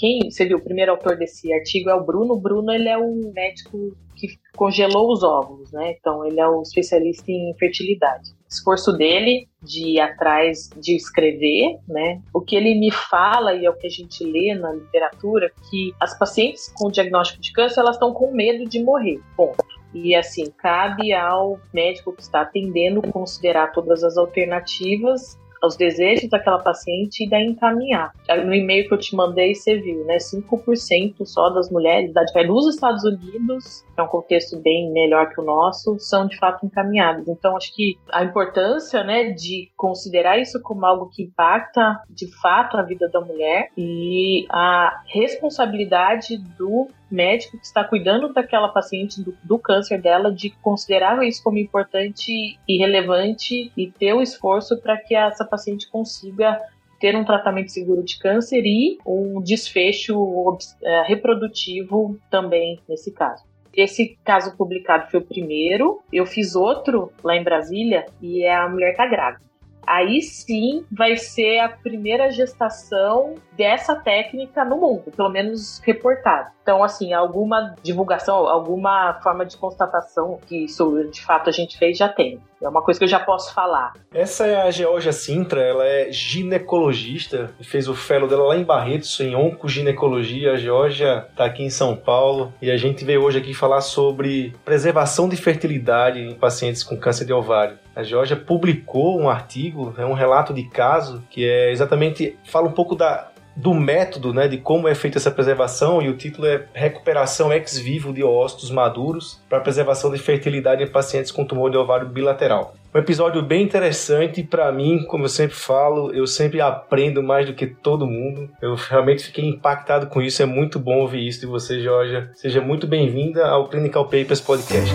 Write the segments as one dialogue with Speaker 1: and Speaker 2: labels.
Speaker 1: quem você viu, o primeiro autor desse artigo é o Bruno. O Bruno ele é um médico que congelou os óvulos, né? Então ele é um especialista em fertilidade. O esforço dele de ir atrás de escrever, né? O que ele me fala e é o que a gente lê na literatura que as pacientes com diagnóstico de câncer elas estão com medo de morrer. Ponto. E assim, cabe ao médico que está atendendo considerar todas as alternativas aos desejos daquela paciente e daí encaminhar. No e-mail que eu te mandei, você viu, né? 5% só das mulheres da idade nos Estados Unidos, é um contexto bem melhor que o nosso, são de fato encaminhadas. Então, acho que a importância, né, de considerar isso como algo que impacta de fato a vida da mulher e a responsabilidade do médico que está cuidando daquela paciente, do, do, câncer dela, de considerar isso como importante e relevante e ter o esforço para que essa paciente consiga ter um tratamento seguro de câncer e um desfecho é, reprodutivo também nesse caso. Esse caso publicado foi o primeiro. Eu fiz outro lá em Brasília e é a mulher tá grávida aí sim vai ser a primeira gestação dessa técnica no mundo, pelo menos reportada. Então, assim, alguma divulgação, alguma forma de constatação que isso de fato a gente fez já tem. É uma coisa que eu já posso falar.
Speaker 2: Essa é a Georgia Sintra, ela é ginecologista, fez o fellow dela lá em Barretos, em oncoginecologia. A Georgia está aqui em São Paulo e a gente veio hoje aqui falar sobre preservação de fertilidade em pacientes com câncer de ovário. A Georgia publicou um artigo, é um relato de caso que é exatamente fala um pouco da do método, né, de como é feita essa preservação, e o título é Recuperação ex vivo de ócitos maduros para preservação de fertilidade em pacientes com tumor de ovário bilateral. Um episódio bem interessante para mim, como eu sempre falo, eu sempre aprendo mais do que todo mundo. Eu realmente fiquei impactado com isso, é muito bom ouvir isso de você, Georgia. Seja muito bem-vinda ao Clinical Papers Podcast.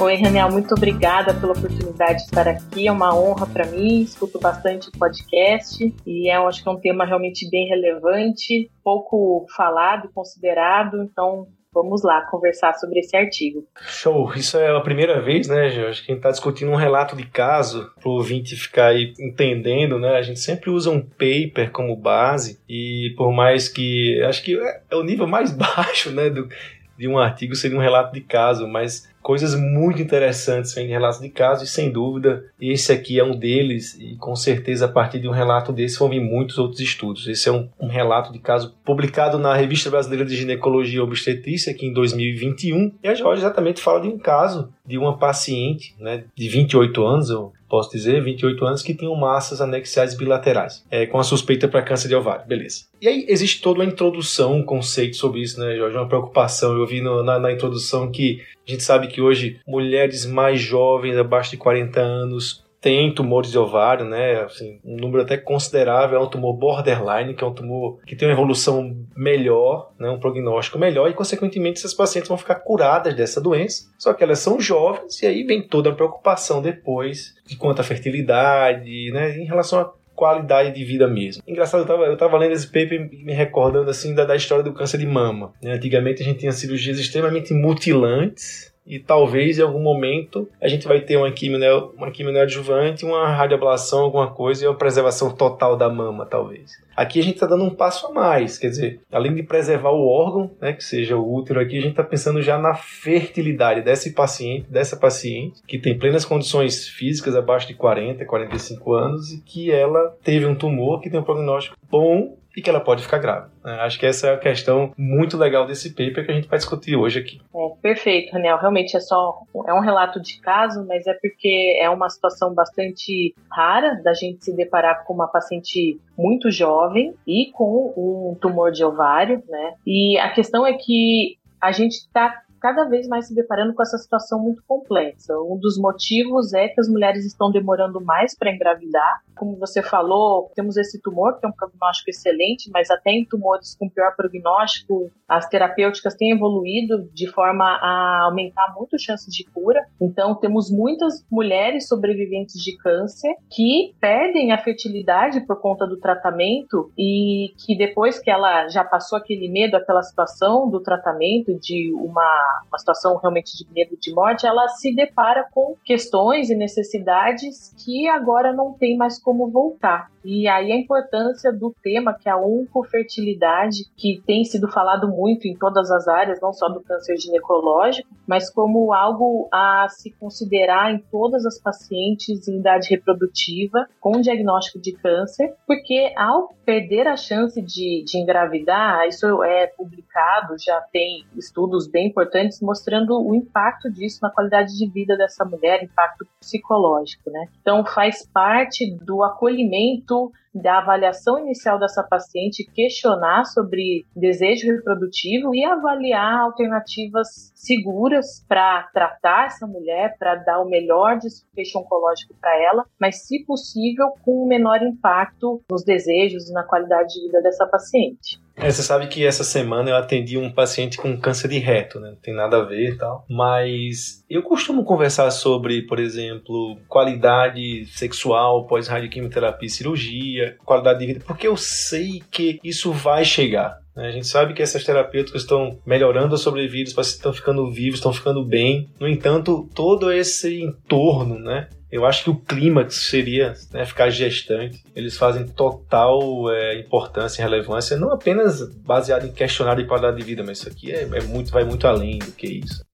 Speaker 1: Oi, Raniel, muito obrigada pela oportunidade de estar aqui. É uma honra para mim. Escuto bastante o podcast e é, acho que é um tema realmente bem relevante, pouco falado considerado. Então, vamos lá conversar sobre esse artigo.
Speaker 2: Show! Isso é a primeira vez, né, Jorge, que a gente está discutindo um relato de caso para o ouvinte ficar aí entendendo, né? A gente sempre usa um paper como base e por mais que acho que é o nível mais baixo, né, do, de um artigo seria um relato de caso, mas coisas muito interessantes de relatos de casos e sem dúvida esse aqui é um deles e com certeza a partir de um relato desse vão vir muitos outros estudos. Esse é um, um relato de caso publicado na Revista Brasileira de Ginecologia e Obstetrícia aqui em 2021 e a Jorge exatamente fala de um caso de uma paciente né, de 28 anos, eu posso dizer, 28 anos, que tinham massas anexiais bilaterais, é, com a suspeita para câncer de ovário. Beleza. E aí existe toda uma introdução, um conceito sobre isso, né, Jorge? Uma preocupação. Eu vi no, na, na introdução que a gente sabe que hoje mulheres mais jovens, abaixo de 40 anos, tem tumores de ovário, né? Assim, um número até considerável, é um tumor borderline, que é um tumor que tem uma evolução melhor, né? um prognóstico melhor, e consequentemente essas pacientes vão ficar curadas dessa doença. Só que elas são jovens, e aí vem toda a preocupação depois de quanto à fertilidade, né? Em relação à qualidade de vida mesmo. Engraçado, eu tava, eu tava lendo esse paper me recordando assim da, da história do câncer de mama. Né? Antigamente a gente tinha cirurgias extremamente mutilantes, e talvez em algum momento a gente vai ter uma quimio, uma quimio neoadjuvante, uma radioablação, alguma coisa e uma preservação total da mama, talvez. Aqui a gente está dando um passo a mais, quer dizer, além de preservar o órgão, né, que seja o útero aqui, a gente está pensando já na fertilidade desse paciente, dessa paciente, que tem plenas condições físicas abaixo de 40, 45 anos e que ela teve um tumor que tem um prognóstico bom e que ela pode ficar grávida. Né? Acho que essa é a questão muito legal desse paper que a gente vai discutir hoje aqui.
Speaker 1: É, perfeito, Daniel. Realmente é só é um relato de caso, mas é porque é uma situação bastante rara da gente se deparar com uma paciente muito jovem e com um tumor de ovário, né? E a questão é que a gente está cada vez mais se deparando com essa situação muito complexa. Um dos motivos é que as mulheres estão demorando mais para engravidar. Como você falou, temos esse tumor que é um prognóstico excelente, mas até em tumores com pior prognóstico, as terapêuticas têm evoluído de forma a aumentar muito a chance de cura. Então, temos muitas mulheres sobreviventes de câncer que perdem a fertilidade por conta do tratamento e que depois que ela já passou aquele medo, aquela situação do tratamento, de uma, uma situação realmente de medo de morte, ela se depara com questões e necessidades que agora não tem mais como voltar. E aí a importância do tema que é a oncofertilidade, que tem sido falado muito em todas as áreas, não só do câncer ginecológico, mas como algo a se considerar em todas as pacientes em idade reprodutiva com diagnóstico de câncer, porque ao perder a chance de, de engravidar, isso é publicado, já tem estudos bem importantes mostrando o impacto disso na qualidade de vida dessa mulher, impacto psicológico, né? Então faz parte do acolhimento da avaliação inicial dessa paciente, questionar sobre desejo reprodutivo e avaliar alternativas seguras para tratar essa mulher, para dar o melhor desfecho oncológico para ela, mas, se possível, com o menor impacto nos desejos e na qualidade de vida dessa paciente.
Speaker 2: É, você sabe que essa semana eu atendi um paciente com câncer de reto, né? Não tem nada a ver e tal. Mas eu costumo conversar sobre, por exemplo, qualidade sexual pós-radioquimioterapia e cirurgia, qualidade de vida, porque eu sei que isso vai chegar. Né? A gente sabe que essas terapêuticas estão melhorando a sobrevida, os pacientes estão ficando vivos, estão ficando bem. No entanto, todo esse entorno, né? Eu acho que o clímax seria né, ficar gestante. Eles fazem total é, importância e relevância, não apenas baseado em questionário de qualidade de vida, mas isso aqui é, é muito, vai muito além do que isso.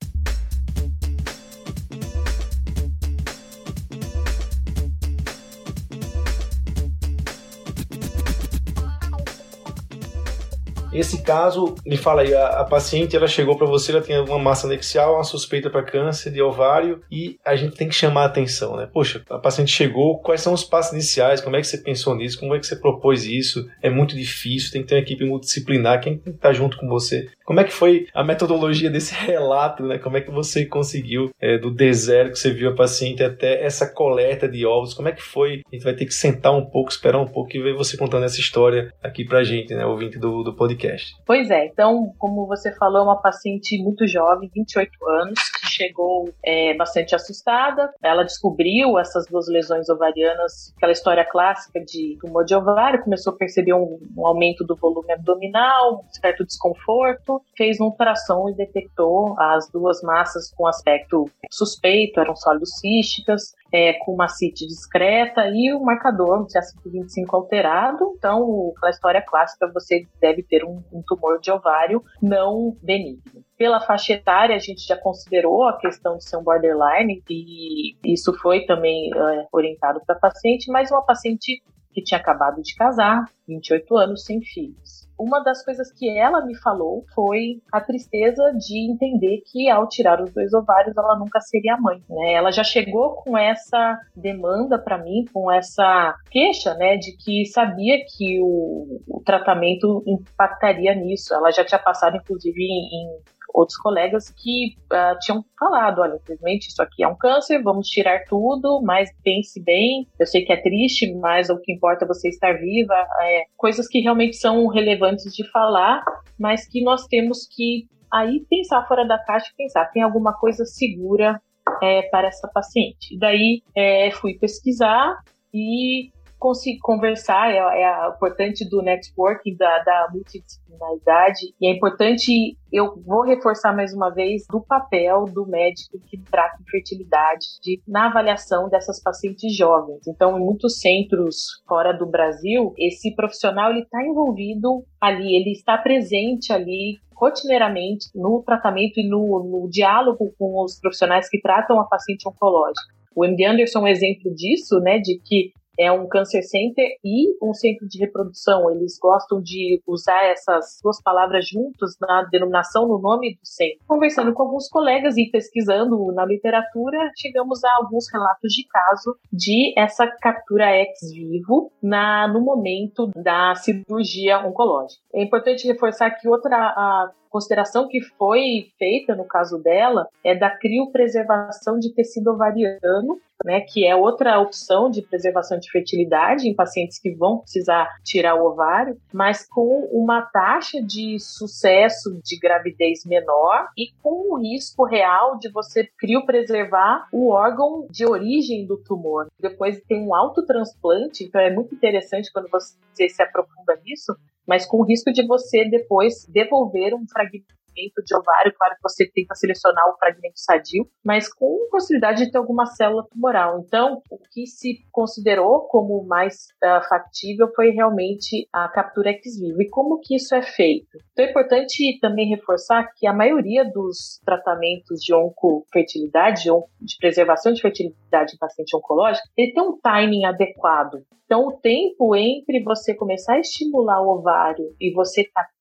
Speaker 2: Esse caso, me fala aí, a, a paciente ela chegou para você, ela tem uma massa anexial, uma suspeita para câncer de ovário e a gente tem que chamar a atenção, né? Poxa, a paciente chegou, quais são os passos iniciais? Como é que você pensou nisso? Como é que você propôs isso? É muito difícil, tem que ter uma equipe multidisciplinar, quem estar junto com você? Como é que foi a metodologia desse relato, né? Como é que você conseguiu, é, do deserto que você viu a paciente até essa coleta de ovos? Como é que foi? A gente vai ter que sentar um pouco, esperar um pouco e ver você contando essa história aqui pra gente, né? Ouvinte do, do podcast.
Speaker 1: Pois é, então, como você falou, é uma paciente muito jovem, 28 anos, chegou é, bastante assustada. Ela descobriu essas duas lesões ovarianas, aquela história clássica de tumor de ovário, começou a perceber um, um aumento do volume abdominal, um certo desconforto, fez uma ultrassom e detectou as duas massas com aspecto suspeito, eram sólidos císticas, é, com uma CIT discreta e o marcador de CA125 alterado. Então, aquela história clássica, você deve ter um, um tumor de ovário não benigno. Pela faixa etária, a gente já considerou a questão de ser um borderline e isso foi também é, orientado para paciente, mas uma paciente que tinha acabado de casar, 28 anos, sem filhos uma das coisas que ela me falou foi a tristeza de entender que ao tirar os dois ovários ela nunca seria mãe, né? Ela já chegou com essa demanda para mim, com essa queixa, né, de que sabia que o, o tratamento impactaria nisso. Ela já tinha passado inclusive em, em outros colegas que uh, tinham falado, olha, infelizmente isso aqui é um câncer, vamos tirar tudo, mas pense bem, eu sei que é triste, mas o que importa é você estar viva, é, coisas que realmente são relevantes de falar, mas que nós temos que aí pensar fora da caixa e pensar, tem alguma coisa segura é, para essa paciente. Daí é, fui pesquisar e conseguir conversar, é, é importante do networking, da, da multidisciplinaridade, e é importante, eu vou reforçar mais uma vez, do papel do médico que trata infertilidade de, na avaliação dessas pacientes jovens. Então, em muitos centros fora do Brasil, esse profissional ele está envolvido ali, ele está presente ali rotineiramente no tratamento e no, no diálogo com os profissionais que tratam a paciente oncológica. O MD Anderson é um exemplo disso, né, de que é um cancer center e um centro de reprodução. Eles gostam de usar essas duas palavras juntas na denominação, no nome do centro. Conversando com alguns colegas e pesquisando na literatura, chegamos a alguns relatos de caso de essa captura ex vivo na, no momento da cirurgia oncológica. É importante reforçar que outra consideração que foi feita no caso dela é da criopreservação de tecido ovariano, né, que é outra opção de preservação de fertilidade em pacientes que vão precisar tirar o ovário, mas com uma taxa de sucesso de gravidez menor e com o risco real de você criopreservar o órgão de origem do tumor. Depois tem um autotransplante, então é muito interessante quando você se aprofunda nisso, mas com o risco de você depois devolver um fragmento de ovário, claro que você tenta selecionar o fragmento sadio, mas com possibilidade de ter alguma célula tumoral. Então, o que se considerou como mais uh, factível foi realmente a captura ex vivo. E como que isso é feito? Então, é importante também reforçar que a maioria dos tratamentos de oncofertilidade, de preservação de fertilidade em paciente oncológico, ele tem um timing adequado. Então, o tempo entre você começar a estimular o ovário e você captar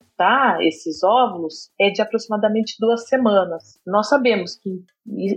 Speaker 1: esses óvulos é de aproximadamente duas semanas. Nós sabemos que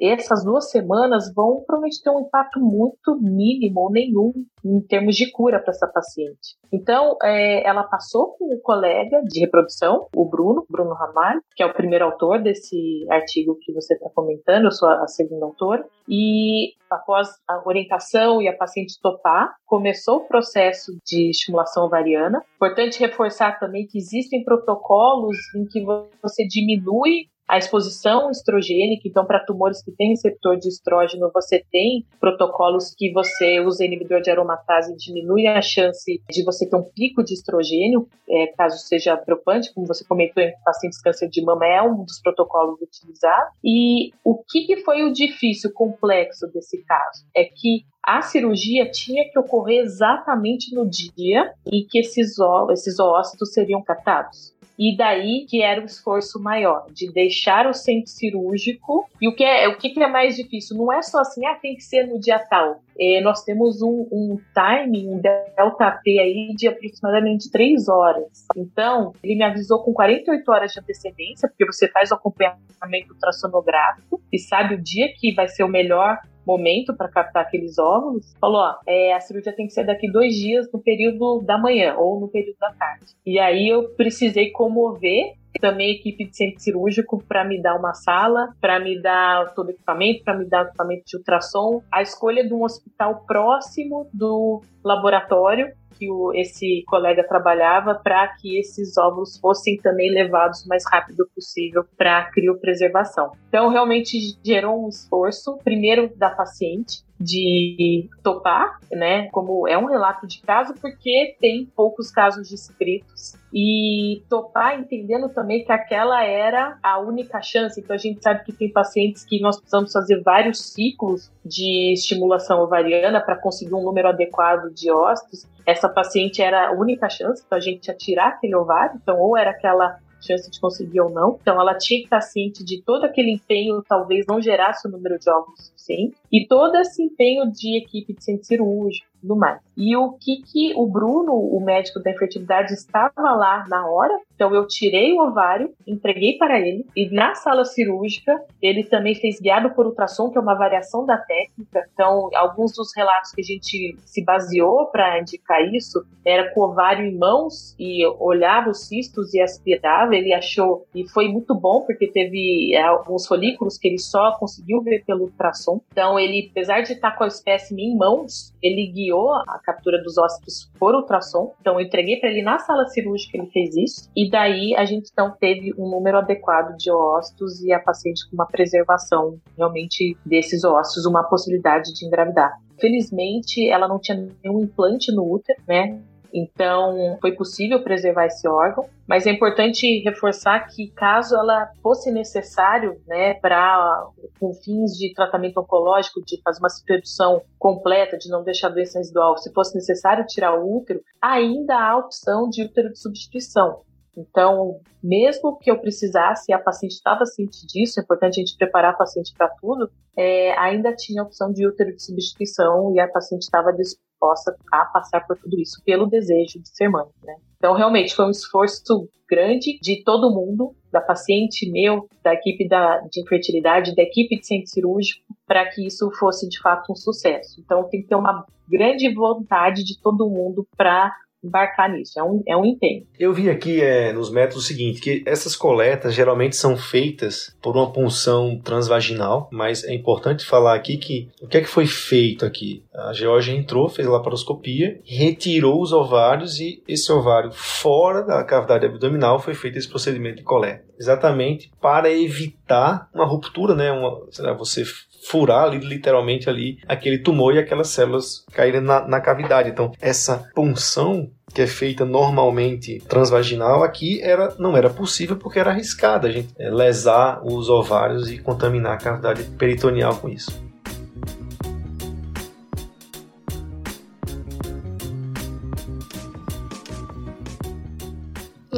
Speaker 1: essas duas semanas vão provavelmente ter um impacto muito mínimo ou nenhum em termos de cura para essa paciente. Então, é, ela passou com o colega de reprodução, o Bruno, Bruno Ramalho, que é o primeiro autor desse artigo que você está comentando, eu sou a segunda autora, e após a orientação e a paciente topar, começou o processo de estimulação ovariana. Importante reforçar também que existem protocolos em que você diminui a exposição estrogênica, então para tumores que têm receptor de estrógeno, você tem protocolos que você usa inibidor de aromatase e diminui a chance de você ter um pico de estrogênio, é, caso seja preocupante, como você comentou em pacientes câncer de mama, é um dos protocolos utilizados. E o que, que foi o difícil, complexo desse caso? É que a cirurgia tinha que ocorrer exatamente no dia em que esses, esses ócitos seriam captados. E daí que era o esforço maior, de deixar o centro cirúrgico. E o que é, o que é mais difícil? Não é só assim, ah, tem que ser no dia tal. É, nós temos um, um timing, um delta T aí de aproximadamente 3 horas. Então, ele me avisou com 48 horas de antecedência, porque você faz o acompanhamento ultrassonográfico e sabe o dia que vai ser o melhor momento para captar aqueles óvulos, falou: ó, é, a cirurgia tem que ser daqui dois dias no período da manhã ou no período da tarde. E aí eu precisei comover também equipe de centro cirúrgico para me dar uma sala, para me dar todo o equipamento, para me dar equipamento de ultrassom, a escolha de um hospital próximo do laboratório que o, esse colega trabalhava para que esses óvulos fossem também levados o mais rápido possível para a criopreservação. Então, realmente gerou um esforço, primeiro da paciente, de topar, né? Como é um relato de caso, porque tem poucos casos descritos. E topar entendendo também que aquela era a única chance. Então a gente sabe que tem pacientes que nós precisamos fazer vários ciclos de estimulação ovariana para conseguir um número adequado de ócitos. Essa paciente era a única chance para a gente ia tirar aquele ovário. Então, ou era aquela chance de conseguir ou não. Então ela tinha que estar ciente de todo aquele empenho, talvez não gerasse o número de óvulos suficiente, e todo esse empenho de equipe de centro cirúrgico, tudo mais. E o que que o Bruno, o médico da infertilidade, estava lá na hora. Então eu tirei o ovário, entreguei para ele e na sala cirúrgica ele também fez guiado por ultrassom, que é uma variação da técnica. Então alguns dos relatos que a gente se baseou para indicar isso era com o ovário em mãos e olhava os cistos e aspirava. Ele achou e foi muito bom porque teve é, alguns folículos que ele só conseguiu ver pelo ultrassom. Então ele, apesar de estar com a espécime em mãos, ele guiou a captura dos ócitos por ultrassom. Então eu entreguei para ele na sala cirúrgica, ele fez isso. E daí a gente então teve um número adequado de ócitos e a paciente com uma preservação realmente desses ócitos, uma possibilidade de engravidar. Felizmente, ela não tinha nenhum implante no útero, né? Então, foi possível preservar esse órgão, mas é importante reforçar que caso ela fosse necessário, né, para com fins de tratamento oncológico, de fazer uma redução completa, de não deixar a doença residual, se fosse necessário tirar o útero, ainda há a opção de útero de substituição. Então, mesmo que eu precisasse, a paciente estava ciente disso, é importante a gente preparar a paciente para tudo, é, ainda tinha a opção de útero de substituição e a paciente estava disposta a passar por tudo isso pelo desejo de ser mãe, né? Então, realmente, foi um esforço grande de todo mundo, da paciente, meu, da equipe da, de infertilidade, da equipe de centro cirúrgico, para que isso fosse de fato um sucesso. Então, tem que ter uma grande vontade de todo mundo para embarcar nisso. É um, é um empenho.
Speaker 2: Eu vi aqui é, nos métodos o seguinte, que essas coletas geralmente são feitas por uma punção transvaginal, mas é importante falar aqui que o que é que foi feito aqui? A Georgia entrou, fez a laparoscopia, retirou os ovários e esse ovário fora da cavidade abdominal foi feito esse procedimento de coleta. Exatamente para evitar uma ruptura, né? Uma, lá, você furar ali, literalmente ali aquele tumor e aquelas células caírem na, na cavidade. Então, essa punção que é feita normalmente transvaginal, aqui era, não era possível porque era arriscada a gente é, lesar os ovários e contaminar a cavidade peritoneal com isso.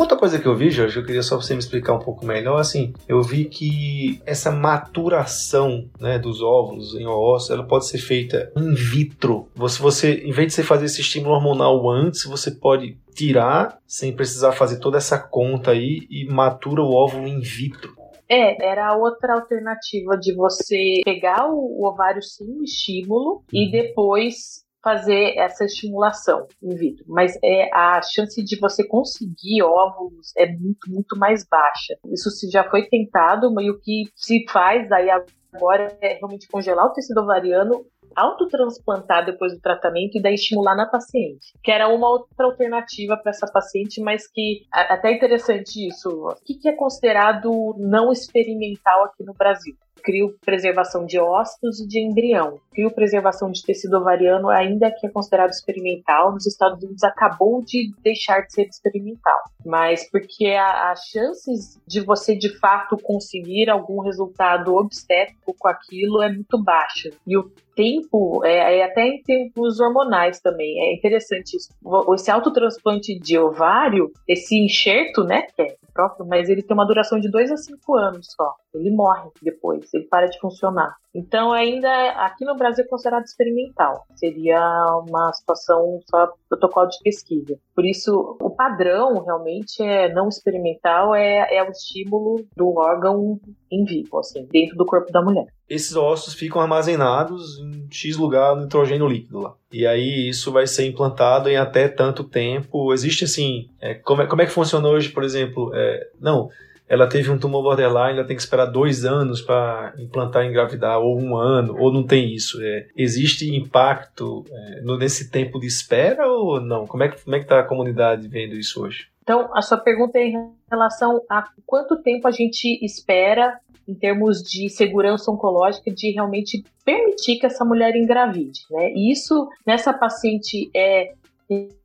Speaker 2: Outra coisa que eu vi, Jorge, eu queria só você me explicar um pouco melhor, assim, eu vi que essa maturação né, dos óvulos em ovos, ela pode ser feita in vitro. Você, você, em vez de você fazer esse estímulo hormonal antes, você pode tirar sem precisar fazer toda essa conta aí e matura o óvulo in vitro.
Speaker 1: É, era outra alternativa de você pegar o, ovário sem o estímulo e uhum. depois fazer essa estimulação in vitro, mas é a chance de você conseguir óvulos é muito muito mais baixa. Isso já foi tentado, mas o que se faz aí agora é realmente congelar o tecido ovariano autotransplantar depois do tratamento e daí estimular na paciente, que era uma outra alternativa para essa paciente, mas que até interessante isso. O que é considerado não experimental aqui no Brasil? Preservação de ócitos e de embrião. preservação de tecido ovariano, ainda que é considerado experimental, nos Estados Unidos acabou de deixar de ser experimental. Mas porque as chances de você de fato conseguir algum resultado obstétrico com aquilo é muito baixa. E o tempo, é, é, até em tempos hormonais também, é interessante isso. Esse autotransplante de ovário, esse enxerto, né, que é próprio, mas ele tem uma duração de 2 a 5 anos só. Ele morre depois, ele para de funcionar. Então, ainda aqui no Brasil é considerado experimental. Seria uma situação só protocolo de pesquisa. Por isso, o padrão realmente é não experimental, é, é o estímulo do órgão em vivo, assim, dentro do corpo da mulher.
Speaker 2: Esses ossos ficam armazenados em X lugar no nitrogênio líquido lá. E aí isso vai ser implantado em até tanto tempo. Existe assim, é, como, é, como é que funciona hoje, por exemplo? É, não, ela teve um tumor borderline, ela tem que esperar dois anos para implantar e engravidar, ou um ano, ou não tem isso. É, existe impacto é, nesse tempo de espera ou não? Como é que como é está a comunidade vendo isso hoje?
Speaker 1: Então, a sua pergunta é em relação a quanto tempo a gente espera em termos de segurança oncológica de realmente permitir que essa mulher engravide, né? E isso nessa paciente é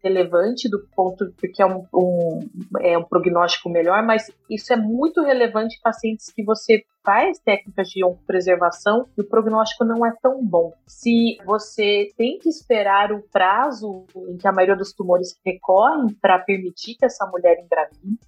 Speaker 1: relevante do ponto porque é um, um, é um prognóstico melhor, mas isso é muito relevante em pacientes que você faz técnicas de preservação e o prognóstico não é tão bom. Se você tem que esperar o prazo em que a maioria dos tumores recorrem para permitir que essa mulher engravide,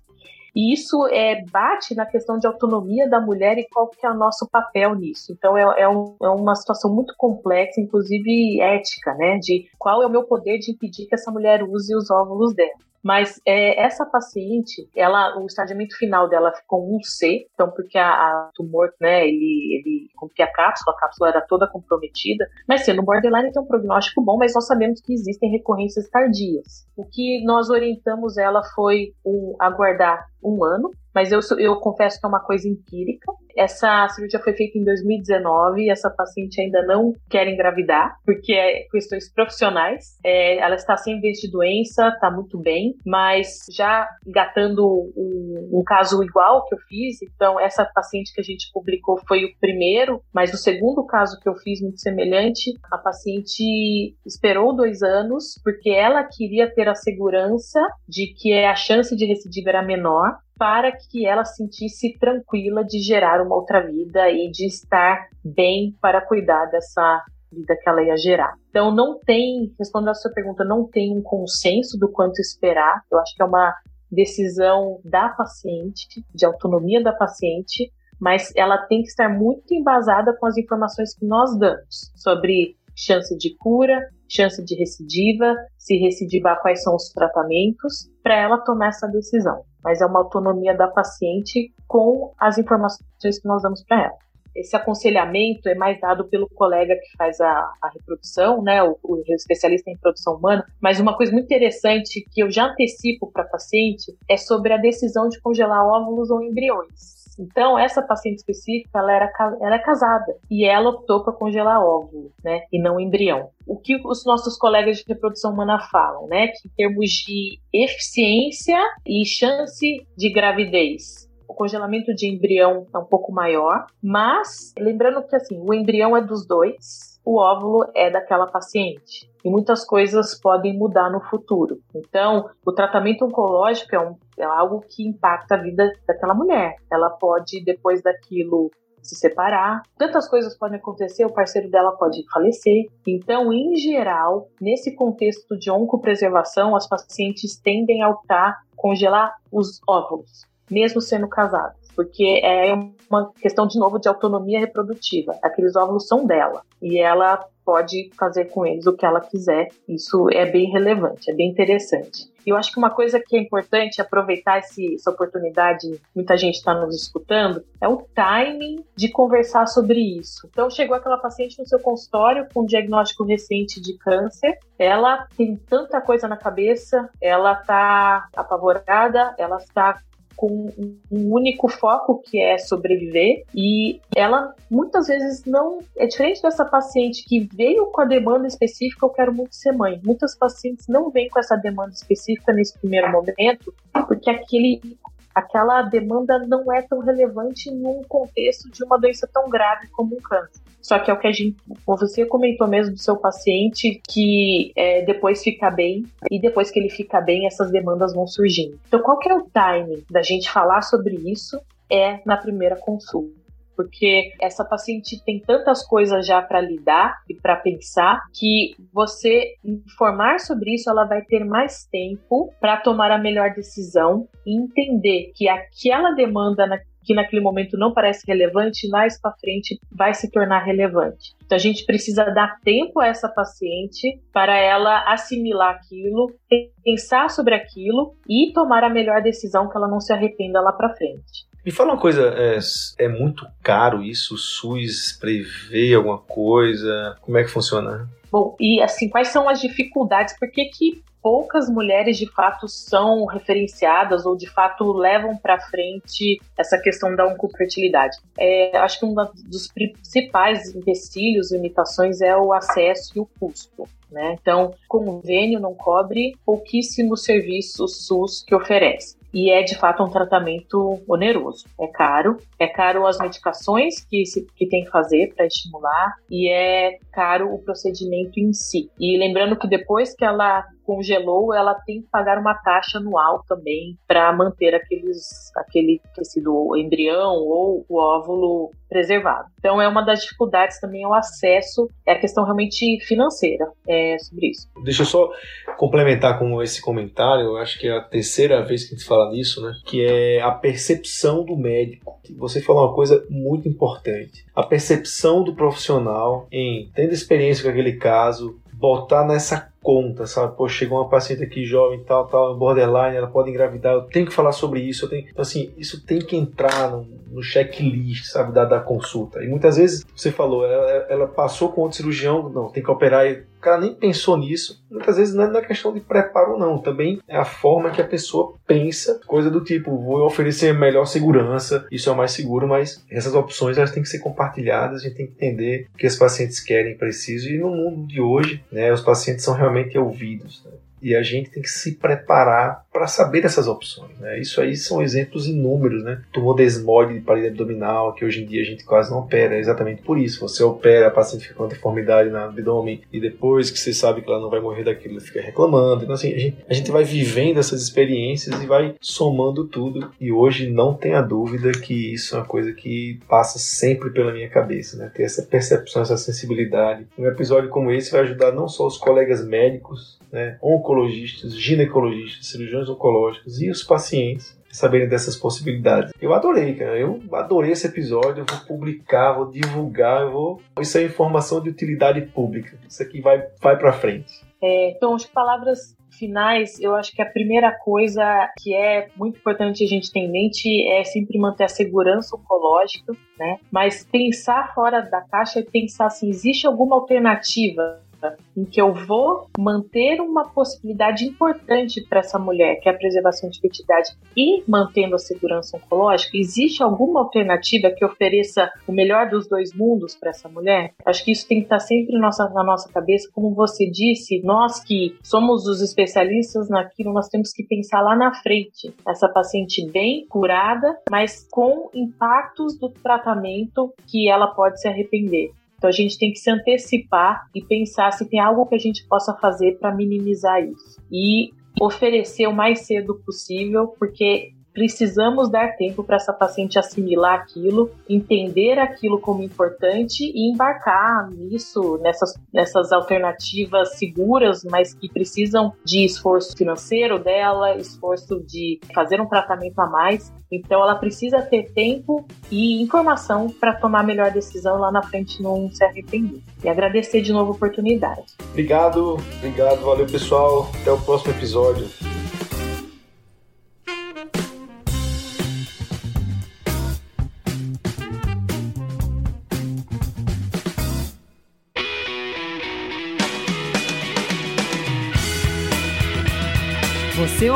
Speaker 1: e isso é, bate na questão de autonomia da mulher e qual que é o nosso papel nisso. Então é, é, um, é, uma situação muito complexa, inclusive ética, né? De qual é o meu poder de impedir que essa mulher use os óvulos dela. Mas é, essa paciente, ela, o estadiamento final dela ficou um C, então porque a, a tumor, né, ele, ele rompia a cápsula, a cápsula era toda comprometida, mas sendo borderline tem um prognóstico bom, mas nós sabemos que existem recorrências tardias. O que nós orientamos ela foi um, aguardar um ano, mas eu, eu confesso que é uma coisa empírica. Essa cirurgia foi feita em 2019 e essa paciente ainda não quer engravidar, porque é questões profissionais. É, ela está sem vez de doença, está muito bem, mas já engatando um, um caso igual que eu fiz, então essa paciente que a gente publicou foi o primeiro, mas o segundo caso que eu fiz muito semelhante, a paciente esperou dois anos porque ela queria ter a segurança de que a chance de recidiva era menor para que ela sentisse tranquila de gerar uma outra vida e de estar bem para cuidar dessa vida que ela ia gerar. Então não tem, respondendo a sua pergunta, não tem um consenso do quanto esperar. Eu acho que é uma decisão da paciente, de autonomia da paciente, mas ela tem que estar muito embasada com as informações que nós damos sobre chance de cura, chance de recidiva, se recidivar, quais são os tratamentos, para ela tomar essa decisão. Mas é uma autonomia da paciente com as informações que nós damos para ela. esse aconselhamento é mais dado pelo colega que faz a, a reprodução, né, o, o, especialista em reprodução humana, mas uma coisa muito interessante que eu já antecipo para paciente é sobre a decisão de congelar óvulos ou embriões. Então, essa paciente específica, ela, era, ela é casada e ela optou por congelar óvulo, né, e não embrião. O que os nossos colegas de reprodução humana falam, né, que em termos de eficiência e chance de gravidez, o congelamento de embrião é um pouco maior, mas lembrando que assim, o embrião é dos dois, o óvulo é daquela paciente e muitas coisas podem mudar no futuro. Então, o tratamento oncológico é, um, é algo que impacta a vida daquela mulher. Ela pode, depois daquilo, se separar. Tantas coisas podem acontecer, o parceiro dela pode falecer. Então, em geral, nesse contexto de oncopreservação, as pacientes tendem a optar congelar os óvulos, mesmo sendo casadas porque é uma questão de novo de autonomia reprodutiva. Aqueles óvulos são dela e ela pode fazer com eles o que ela quiser. Isso é bem relevante, é bem interessante. Eu acho que uma coisa que é importante aproveitar esse, essa oportunidade, muita gente está nos escutando, é o timing de conversar sobre isso. Então, chegou aquela paciente no seu consultório com um diagnóstico recente de câncer, ela tem tanta coisa na cabeça, ela está apavorada, ela está com um único foco que é sobreviver. E ela muitas vezes não é diferente dessa paciente que veio com a demanda específica eu quero muito ser mãe. Muitas pacientes não vêm com essa demanda específica nesse primeiro momento porque aquele aquela demanda não é tão relevante num contexto de uma doença tão grave como um câncer. Só que é o que a gente, você comentou mesmo do seu paciente que é, depois fica bem e depois que ele fica bem essas demandas vão surgindo. Então, qual que é o timing da gente falar sobre isso? É na primeira consulta porque essa paciente tem tantas coisas já para lidar e para pensar que você informar sobre isso, ela vai ter mais tempo para tomar a melhor decisão e entender que aquela demanda na que naquele momento não parece relevante, mais para frente vai se tornar relevante. Então a gente precisa dar tempo a essa paciente para ela assimilar aquilo, pensar sobre aquilo e tomar a melhor decisão que ela não se arrependa lá para frente.
Speaker 2: Me fala uma coisa, é, é, muito caro isso? O SUS prevê alguma coisa? Como é que funciona?
Speaker 1: Bom, e assim, quais são as dificuldades? Por que, que poucas mulheres de fato são referenciadas ou de fato levam para frente essa questão da oncofertilidade? É, acho que um dos principais empecilhos, limitações é o acesso e o custo. Né? Então, convênio não cobre pouquíssimos serviços SUS que oferece e é de fato um tratamento oneroso. É caro, é caro as medicações que, se, que tem que fazer para estimular e é caro o procedimento em si. E lembrando que depois que ela congelou, ela tem que pagar uma taxa anual também para manter aqueles, aquele tecido embrião ou o óvulo preservado. Então é uma das dificuldades também o acesso, é a questão realmente financeira é, sobre isso.
Speaker 2: Deixa eu só complementar com esse comentário, eu acho que é a terceira vez que a gente fala nisso, né? Que é a percepção do médico. Você falou uma coisa muito importante. A percepção do profissional em tendo experiência com aquele caso, botar nessa conta, sabe? Pô, chegou uma paciente aqui jovem, tal, tal, borderline, ela pode engravidar, eu tenho que falar sobre isso, eu tenho... Então, assim, isso tem que entrar no, no checklist, sabe, da, da consulta. E muitas vezes, você falou, ela, ela passou com outro cirurgião, não, tem que operar, e o cara nem pensou nisso. Muitas vezes não é na questão de preparo, não. Também é a forma que a pessoa pensa, coisa do tipo, vou oferecer melhor segurança, isso é mais seguro, mas essas opções elas têm que ser compartilhadas, a gente tem que entender o que os pacientes querem, precisam. E no mundo de hoje, né, os pacientes são realmente ouvidos. Né? E a gente tem que se preparar para saber dessas opções. Né? Isso aí são exemplos inúmeros. Né? Tumor desmode de parede abdominal, que hoje em dia a gente quase não opera. É exatamente por isso. Você opera, a paciente fica com deformidade no abdômen e depois que você sabe que ela não vai morrer daquilo, ela fica reclamando. Então, assim, a gente, a gente vai vivendo essas experiências e vai somando tudo. E hoje não tenha dúvida que isso é uma coisa que passa sempre pela minha cabeça. Né? Ter essa percepção, essa sensibilidade. Um episódio como esse vai ajudar não só os colegas médicos, né, oncologistas, ginecologistas, cirurgiões oncológicos e os pacientes saberem dessas possibilidades. Eu adorei, cara. Eu adorei esse episódio. Eu vou publicar, vou divulgar, eu vou. Isso é informação de utilidade pública. Isso aqui vai, vai para frente.
Speaker 1: É, então, as palavras finais, eu acho que a primeira coisa que é muito importante a gente ter em mente é sempre manter a segurança oncológica, né? Mas pensar fora da caixa e pensar assim, existe alguma alternativa em que eu vou manter uma possibilidade importante para essa mulher, que é a preservação de fertilidade, e mantendo a segurança oncológica? Existe alguma alternativa que ofereça o melhor dos dois mundos para essa mulher? Acho que isso tem que estar sempre na nossa, na nossa cabeça. Como você disse, nós que somos os especialistas naquilo, nós temos que pensar lá na frente. Essa paciente bem curada, mas com impactos do tratamento que ela pode se arrepender. Então a gente tem que se antecipar e pensar se tem algo que a gente possa fazer para minimizar isso. E oferecer o mais cedo possível, porque precisamos dar tempo para essa paciente assimilar aquilo, entender aquilo como importante e embarcar nisso, nessas, nessas alternativas seguras, mas que precisam de esforço financeiro dela, esforço de fazer um tratamento a mais. Então ela precisa ter tempo e informação para tomar a melhor decisão lá na frente não se arrepender. E agradecer de novo a oportunidade.
Speaker 2: Obrigado, obrigado, valeu pessoal. Até o próximo episódio.